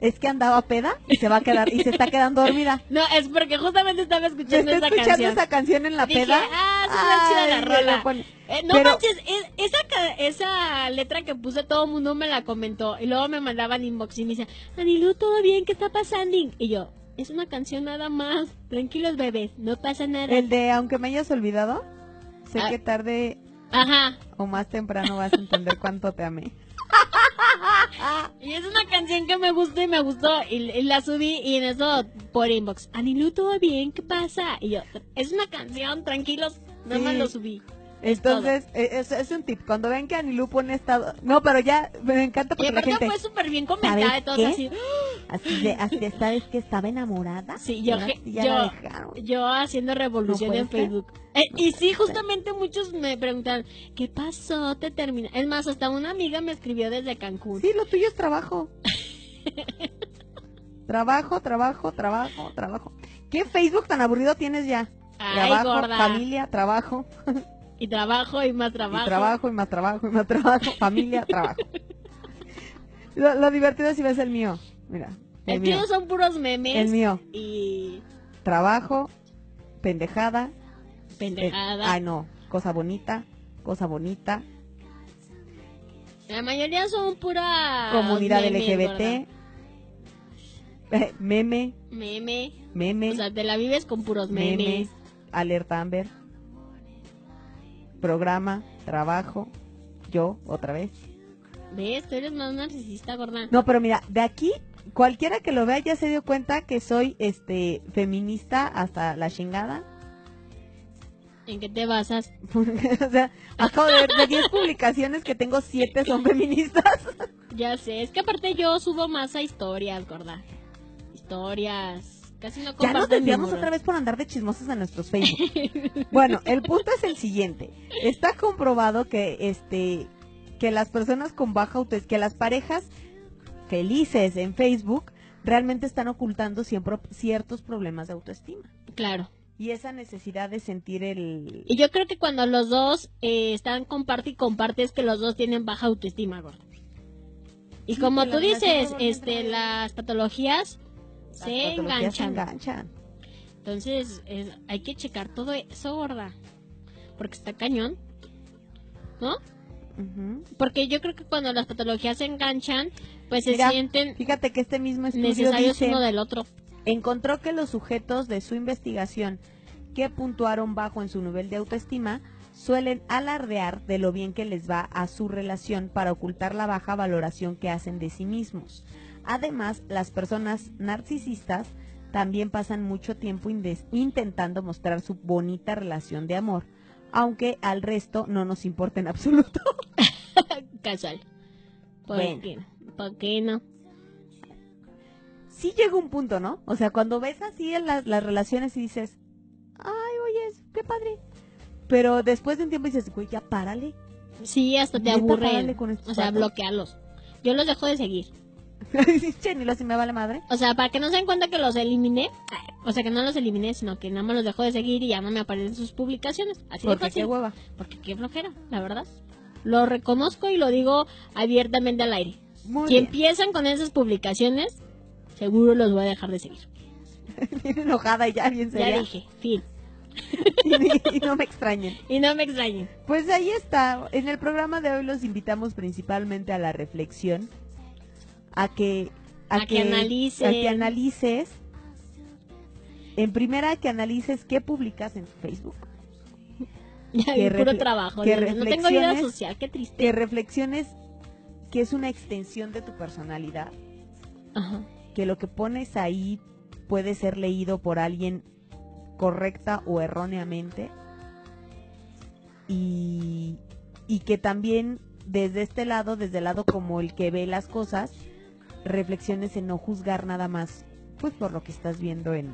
es que andaba peda y se va a quedar y se está quedando dormida. No, es porque justamente estaba escuchando esa escuchando canción. esa canción en la Dije, peda. ah, es una chida la rola. Eh, no Pero- manches, es- esa, esa letra que puse todo el mundo me la comentó y luego me mandaban inbox y me dice, Anilu, ¿todo bien? ¿Qué está pasando? Y yo, es una canción nada más, tranquilos bebés, no pasa nada. El de aunque me hayas olvidado, sé Ah. que tarde Ajá, o más temprano vas a entender cuánto te amé. y es una canción que me gustó y me gustó y, y la subí y en eso por inbox, Anilu, ¿todo bien? ¿Qué pasa? Y yo, es una canción, tranquilos, nada más Sí. lo subí. Es Entonces, eh, es, es un tip. Cuando ven que Anilú pone estado... No, pero ya me encanta Y porque la gente... fue súper bien comentada ¿Sabes y todo qué? así. Así de, así de, ¿sabes que estaba enamorada? Sí, yo, ya yo- yo haciendo revolución No en. Facebook. Eh, y sí, justamente muchos me preguntan, ¿qué pasó? ¿Te termina? Es más, hasta una amiga me escribió desde Cancún. Sí, lo tuyo es trabajo. trabajo, trabajo, trabajo, trabajo. ¿Qué Facebook tan aburrido tienes ya? Ay, trabajo, gorda. familia, trabajo, Y trabajo y más trabajo. y trabajo, y más trabajo, y más trabajo, familia, trabajo. Lo, lo divertido si ves el mío. Mira, el El mío. son puros memes. El mío. Y Trabajo, pendejada, Eh, pendejada. ay, no. Cosa bonita. Cosa bonita. La mayoría son pura. comunidad LGBT. eh, meme. Meme. Meme. O sea, te la vives con puros memes. meme. Alerta Amber. Programa. Trabajo. Yo, otra vez. ¿Ves? Tú eres más narcisista, gorda. No, pero mira, de aquí, cualquiera que lo vea ya se dio cuenta que soy este feminista hasta la chingada. ¿En qué te basas? o sea, acabo de ver de 10 publicaciones que tengo 7 son feministas. Ya sé, es que aparte yo subo más a historias, gorda. Historias. Casi no Ya nos desviamos otra vez por andar de chismosos en nuestros Facebook. Bueno, el punto es el siguiente. Está comprobado que este que las personas con baja autoestima, que las parejas felices en Facebook realmente están ocultando siempre ciertos problemas de autoestima. Claro. Y esa necesidad de sentir el Y yo creo que cuando los dos eh, están comparte y comparte es que los dos tienen baja autoestima, gorda. Y Sí, como tú dices, este, las patologías se patologías se enganchan. enganchan. Entonces, es- hay que checar todo eso, gorda. Porque está cañón. ¿No? Porque yo creo que cuando las patologías se enganchan, pues se sienten Fíjate que este mismo estudio necesarios dice uno del otro. encontró que los sujetos de su investigación que puntuaron bajo en su nivel de autoestima suelen alardear de lo bien que les va a su relación para ocultar la baja valoración que hacen de sí mismos. Además, las personas narcisistas también pasan mucho tiempo intentando mostrar su bonita relación de amor, aunque al resto no nos importa en absoluto. Casual. ¿Por Bueno. qué? ¿Por qué no? sí llega un punto, ¿no? O sea, cuando ves así en las, las relaciones y dices, ay, oye, qué padre. Pero después de un tiempo dices, güey, ya párale. Sí, hasta te estos O sea, vatos. bloquealos. Yo los dejo de seguir. che, ni lo si me vale madre. O sea, para que no se den cuenta que los eliminé. O sea, que no los eliminé, sino que nada más los dejo de seguir y ya no me aparecen sus publicaciones. Así de Porque fácil. qué hueva. Porque qué flojera, la verdad. Lo reconozco y lo digo abiertamente al aire. Muy Si bien. empiezan con esas publicaciones, seguro los voy a dejar de seguir. Bien enojada y ya bien Ya seria. dije, fin. y, y no me extrañen. Y no me extrañen. Pues ahí está. En el programa de hoy los invitamos principalmente a la reflexión, a que A que analicen. a que analices. En primera, que analices qué publicas en tu Facebook. Ya Que puro trabajo. que no tengo vida reflexiones- social, qué triste. Que reflexiones que es una extensión de tu personalidad. Ajá. que lo que pones ahí puede ser leído por alguien correcta o erróneamente y, y que también desde este lado, desde el lado como el que ve las cosas, reflexiones en no juzgar nada más pues por lo que estás viendo en,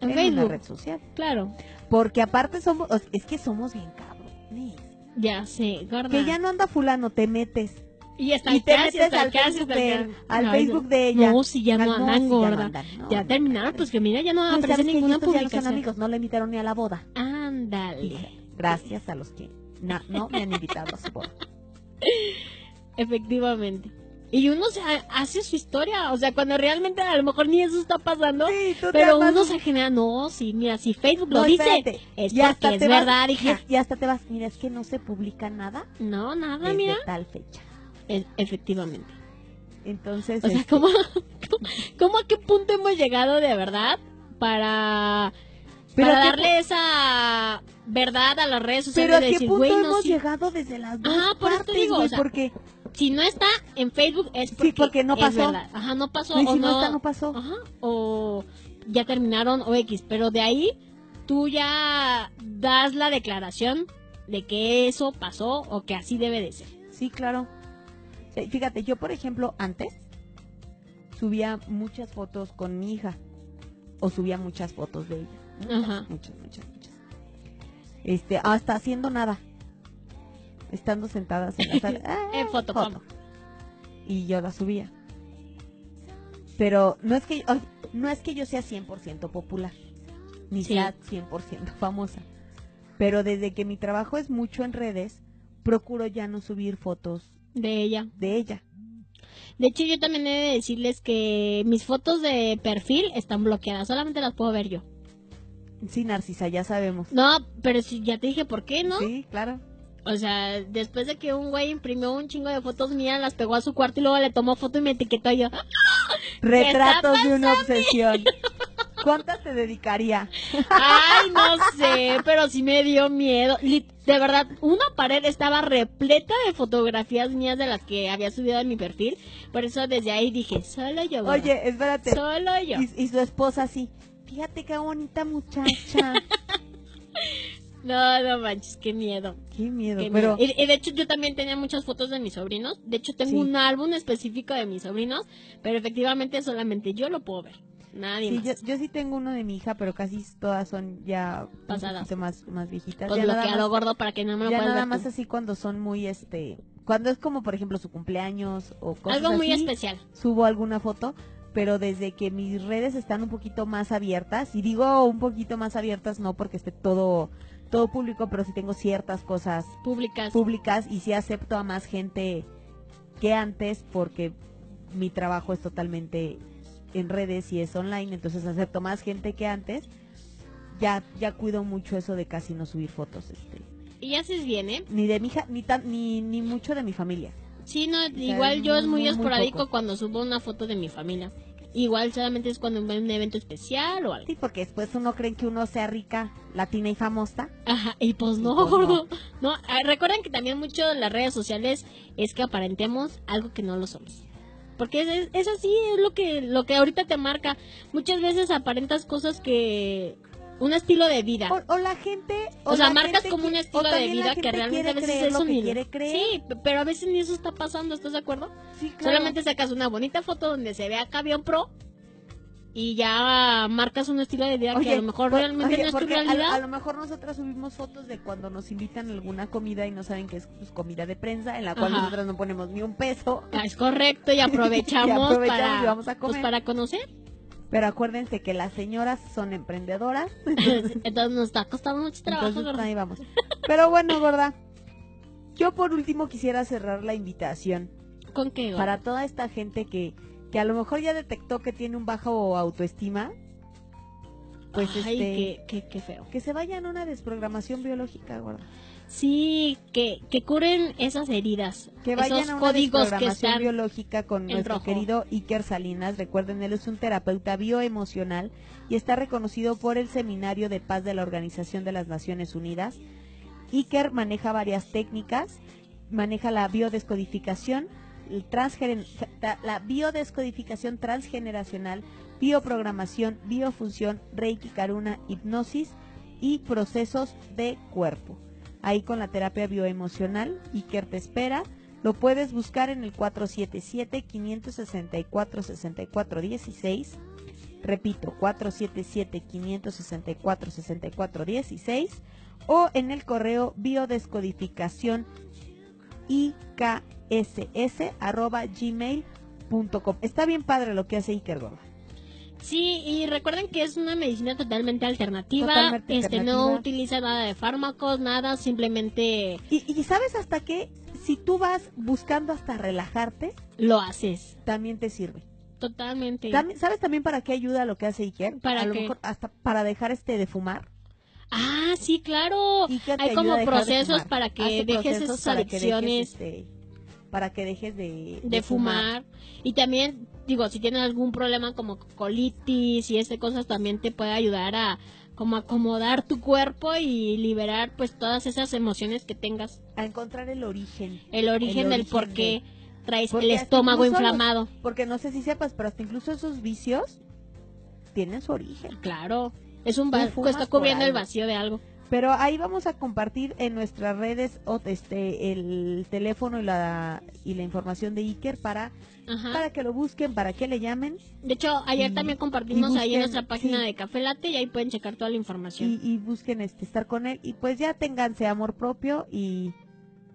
En en una red social. Claro. Porque aparte somos, es que somos bien cabrones. Ya sé, gorda. Que ya no anda fulano, te metes. Y está Y te metes al Facebook, de, al Facebook de ella. No, si ya no andan, ya no andan, no, ya no, terminaron, no. pues que mira, ya no No, aparece ninguna estos ya no son publicación. amigos, no le invitaron ni a la boda. Ándale. Gracias a los que na- no me han invitado a su boda. Efectivamente. Y uno se ha- hace su historia, o sea, cuando realmente a lo mejor ni eso está pasando, Sí, pero uno un- se genera, no, sí, mira, si Facebook lo dice, es Y hasta es vas- verdad, hija. Y hasta te vas, mira, es que no se publica nada No, nada, desde mira. tal fecha. E- efectivamente. Entonces, O sea, este, ¿cómo, cómo, cómo a qué punto hemos llegado de verdad para, Pero para qué darle esa verdad a las redes sociales? pero a qué decir, punto no, hemos sí, llegado desde las dos Ajá, por eso te partes, digo, güey, o sea, porque si no está en Facebook es porque, porque no es pasó. verdad. Ajá, no pasó. y o si no está, no pasó. Ajá, o ya terminaron o X, pero de ahí tú ya das la declaración de que eso pasó o que así debe de ser. Sí, claro. Sí, Fíjate, yo por ejemplo antes subía muchas fotos con mi hija o subía muchas fotos de ella. Muchas, Ajá. muchas, muchas, muchas. Este, hasta haciendo nada. Estando sentadas en la sala. ¡ah! En foto. Y yo la subía. Pero no es que no es que yo sea 100% popular, ni Sí. sea 100% famosa. Pero desde que mi trabajo es mucho en redes, procuro ya no subir fotos De ella. de ella. De hecho, yo también he de decirles que mis fotos de perfil están bloqueadas, solamente las puedo ver yo. Sí, Narcisa, ya sabemos. No, pero si ya te dije por qué, ¿no? Sí, claro. O sea, después de que un güey imprimió un chingo de fotos mías, las pegó a su cuarto y luego le tomó foto y me etiquetó y yo. Retratos de una obsesión. ¿Cuántas te dedicaría? Ay, no sé, pero sí me dio miedo. De verdad, una pared estaba repleta de fotografías mías de las que había subido en mi perfil. Por eso desde ahí dije, solo yo. gorda. Oye, espérate. solo yo. Y, y su esposa así. Fíjate qué bonita muchacha. No, no manches, qué miedo. qué miedo. qué pero miedo. Y, y de hecho, yo también tenía muchas fotos de mis sobrinos. De hecho, tengo Sí. un álbum específico de mis sobrinos. Pero efectivamente, solamente yo lo puedo ver. Nadie sí, más. yo, yo sí tengo uno de mi hija, pero casi todas son ya Pasadas. más, más viejitas. Pues ya nada bloqueado más, gordo para que no me lo ya nada ver más tú. así cuando son muy, este, cuando es como por ejemplo su cumpleaños o cosas Algo muy así, especial. subo alguna foto, pero desde que mis redes están un poquito más abiertas, y digo un poquito más abiertas no porque esté todo, todo público, pero sí tengo ciertas cosas Públicas. públicas y sí acepto a más gente que antes porque mi trabajo es totalmente en redes y es online, entonces acepto más gente que antes. Ya, ya cuido mucho eso de casi no subir fotos, este, y haces bien, ¿eh? ni de mi hija, ni tan, ni, ni mucho de mi familia. Sí, no, igual yo es muy, muy, esporádico cuando subo una foto de mi familia. Igual solamente es cuando hay un evento especial o algo. Sí, porque después uno cree que uno sea rica, latina y famosa. Ajá, y pues no, Y pues gordo. No, ah, recuerden que también mucho de las redes sociales es que aparentemos algo que no lo somos. Porque es, es, es así, es lo que, lo que ahorita te marca. Muchas veces aparentas cosas que... Un estilo de vida. O, o la gente... O, sea, marcas como un estilo de vida que realmente a veces es creer. Sí, pero a veces ni eso está pasando, ¿estás de acuerdo? Sí, claro. Solamente sacas una bonita foto donde se ve acá bien pro y ya marcas un estilo de vida que a lo mejor por- realmente oye, no es tu a- realidad. A, lo mejor nosotras subimos fotos de cuando nos invitan a alguna comida y no saben que es pues, comida de prensa, en la cual Ajá. nosotras no ponemos ni un peso. Ah, es correcto y aprovechamos, Y aprovechamos para, y vamos a pues, para conocer. Pero acuérdense que las señoras son emprendedoras. Entonces nos está costando mucho trabajo. Entonces ahí vamos. Pero bueno, gorda. Yo por último quisiera cerrar la invitación ¿Con qué? gordo? para toda esta gente que, que a lo mejor ya detectó que tiene un bajo autoestima. Pues Ay, este qué, qué, qué feo. que se vayan a una desprogramación biológica, gorda. Sí, que, que curen esas heridas. Que vayan esos a una códigos que están. biológica con nuestro rojo. querido Iker Salinas. Recuerden, él es un terapeuta bioemocional y está reconocido por el Seminario de Paz de la Organización de las Naciones Unidas. Iker maneja varias técnicas, maneja la biodescodificación, el la biodescodificación transgeneracional, bioprogramación, biofunción, reiki, karuna, hipnosis y procesos de cuerpo. Ahí con la terapia bioemocional, Iker te espera. Lo puedes buscar en el 477-564-6416. Repito, 477-564-6416. O en el correo biodescodificación. Está bien padre lo que hace Iker Gorda. Sí, y recuerden que es una medicina totalmente alternativa. Totalmente este no utiliza nada de fármacos, nada, simplemente Y, y sabes hasta que si tú vas buscando hasta relajarte, lo haces. también te sirve. Totalmente. También- ¿Sabes también para qué ayuda lo que hace Iker? ¿Para A lo qué? mejor hasta para dejar este de fumar. Ah, sí, claro. Hay como de procesos para que Hace dejes esas para que dejes, adicciones este, para que dejes de, de fumar. Y también, digo, si tienes algún problema como colitis y este cosas, también te puede ayudar a como acomodar tu cuerpo y liberar pues todas esas emociones que tengas. A encontrar el origen. El origen El del origen por qué traes Porque el estómago los- inflamado. Porque no sé si sepas, pero hasta incluso esos vicios tienen su origen. Claro. Es un Tú va- fumas está cubriendo el vacío de algo. Pero ahí vamos a compartir en nuestras redes o- este el teléfono y la y la información de Iker para Ajá. para que lo busquen, para que le llamen De hecho, ayer Y- también compartimos y ahí en busquen, nuestra página sí. de Café Latte y ahí pueden checar toda la información. y, y busquen este estar con él y pues ya ténganse amor propio y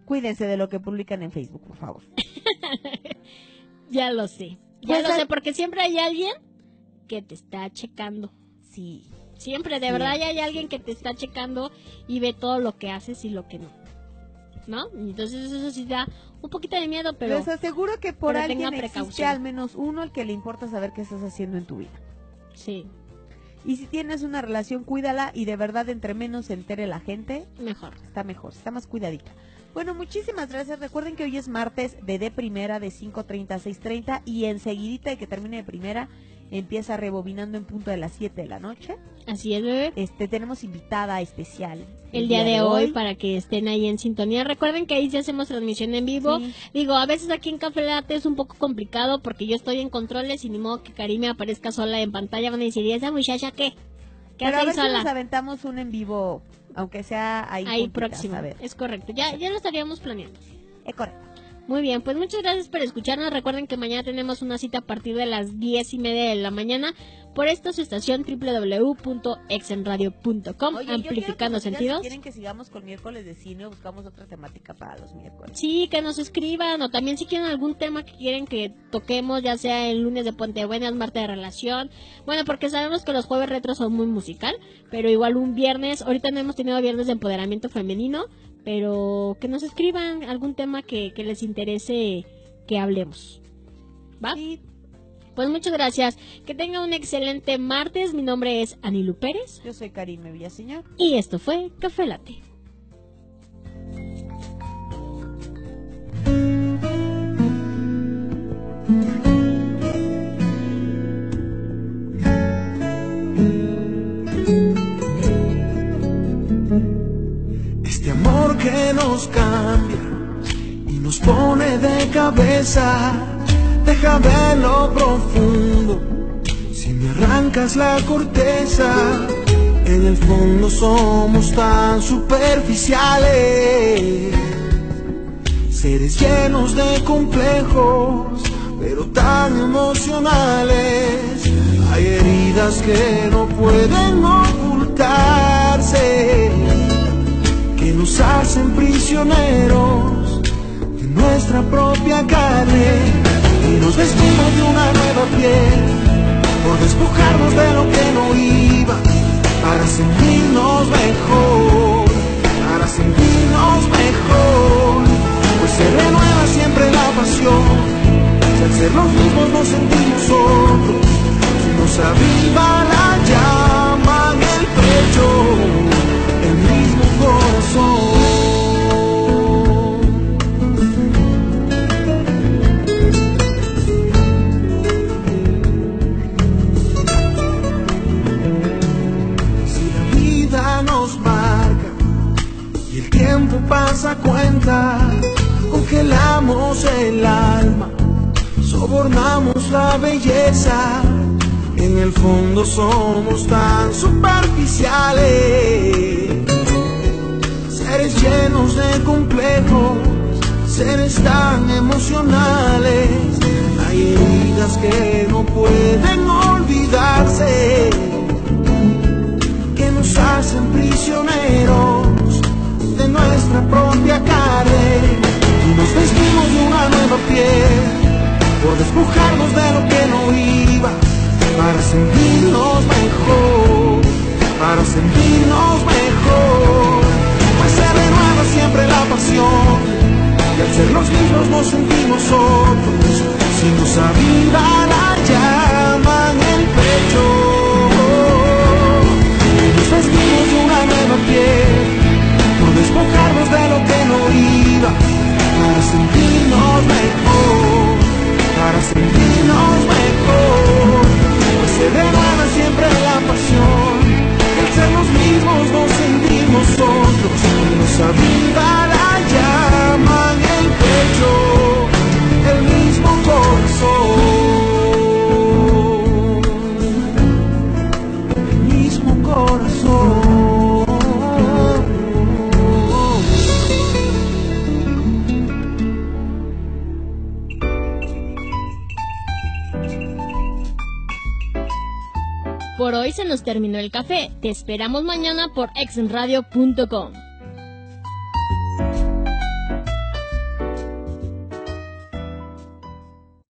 cuídense de lo que publican en Facebook, por favor. Ya lo sé. Ya Pues lo sé, porque siempre hay alguien que te está checando. Sí. Siempre, de Sí, verdad, ya hay alguien que te está checando y ve todo lo que haces y lo que no. ¿No? Entonces eso sí da un poquito de miedo, pero Les aseguro que por alguien existe al menos uno al que le importa saber qué estás haciendo en tu vida. sí, Y si tienes una relación, cuídala y de verdad entre menos se entere la gente, mejor. está mejor, está más cuidadita. Bueno, muchísimas gracias. Recuerden que hoy es martes de de primera de 5.30 a 6.30 y enseguidita de que termine de primera empieza rebobinando en punto de las 7 de la noche. Así es, bebé. Este tenemos invitada especial El día de hoy, para que estén ahí en sintonía. Recuerden que ahí sí hacemos transmisión en vivo. Sí. Digo, a veces aquí en Café Latte es un poco complicado porque yo estoy en controles y ni modo que Karim me aparezca sola en pantalla. Van a decir, ¿y esa muchacha qué? ¿Qué Pero a hace ver ahí si nos sola? aventamos un en vivo, aunque sea ahí, Ahí próximo. A ver, Es correcto. Ya, ya lo estaríamos planeando. es correcto. Muy bien, pues muchas gracias por escucharnos. Recuerden que mañana tenemos una cita a partir de las diez y media de la mañana por esta su estación www.exenradio.com, que amplificando digan sentidos. Si quieren que sigamos con miércoles de cine o buscamos otra temática para los miércoles. Sí, que nos escriban o también si quieren algún tema que quieren que toquemos, ya sea el lunes de Puente Buenas, martes de relación. Bueno, porque sabemos que los jueves retro son muy musical, pero igual un viernes, ahorita no hemos tenido viernes de empoderamiento femenino, pero que nos escriban algún tema que, que les interese que hablemos. ¿Va? Sí, Pues muchas gracias. Que tengan un excelente martes. Mi nombre es Anilu Pérez yo soy Karime Villaseñor. y esto fue Café Latte. Nos cambia y nos pone de cabeza, deja ver lo profundo. Si me arrancas la corteza, en el fondo somos tan superficiales, seres llenos de complejos, pero tan emocionales. Hay heridas que no pueden ocultarse nos hacen prisioneros de nuestra propia carne y nos vestimos de una nueva piel por despojarnos de lo que no iba para sentirnos mejor, para sentirnos mejor, pues se renueva siempre la pasión, si al ser los mismos nos sentimos otros, nos aviva la llama en el pecho pasa cuenta, congelamos el alma sobornamos la belleza, en el fondo somos tan superficiales. Llenos de complejos, seres tan emocionales. Hay heridas que no pueden olvidarse, que nos hacen prisioneros de nuestra propia carne. Y nos vestimos de una nueva piel, por despojarnos de lo que no iba, para sentirnos mejor, para sentirnos mejor. Se renueva siempre la pasión, y al ser los mismos nos sentimos otros, sin nuestra vida la llama en el pecho. Nos vestimos de una nueva piel, por despojarnos de lo que no iba, para sentirnos mejor, para sentirnos mejor. Pues se renueva siempre la pasión, al ser los mismos nos sentimos otros, vida la llama en el pecho, el mismo corazón, el mismo. Por hoy se nos terminó el café. Te esperamos mañana por exenradio.com.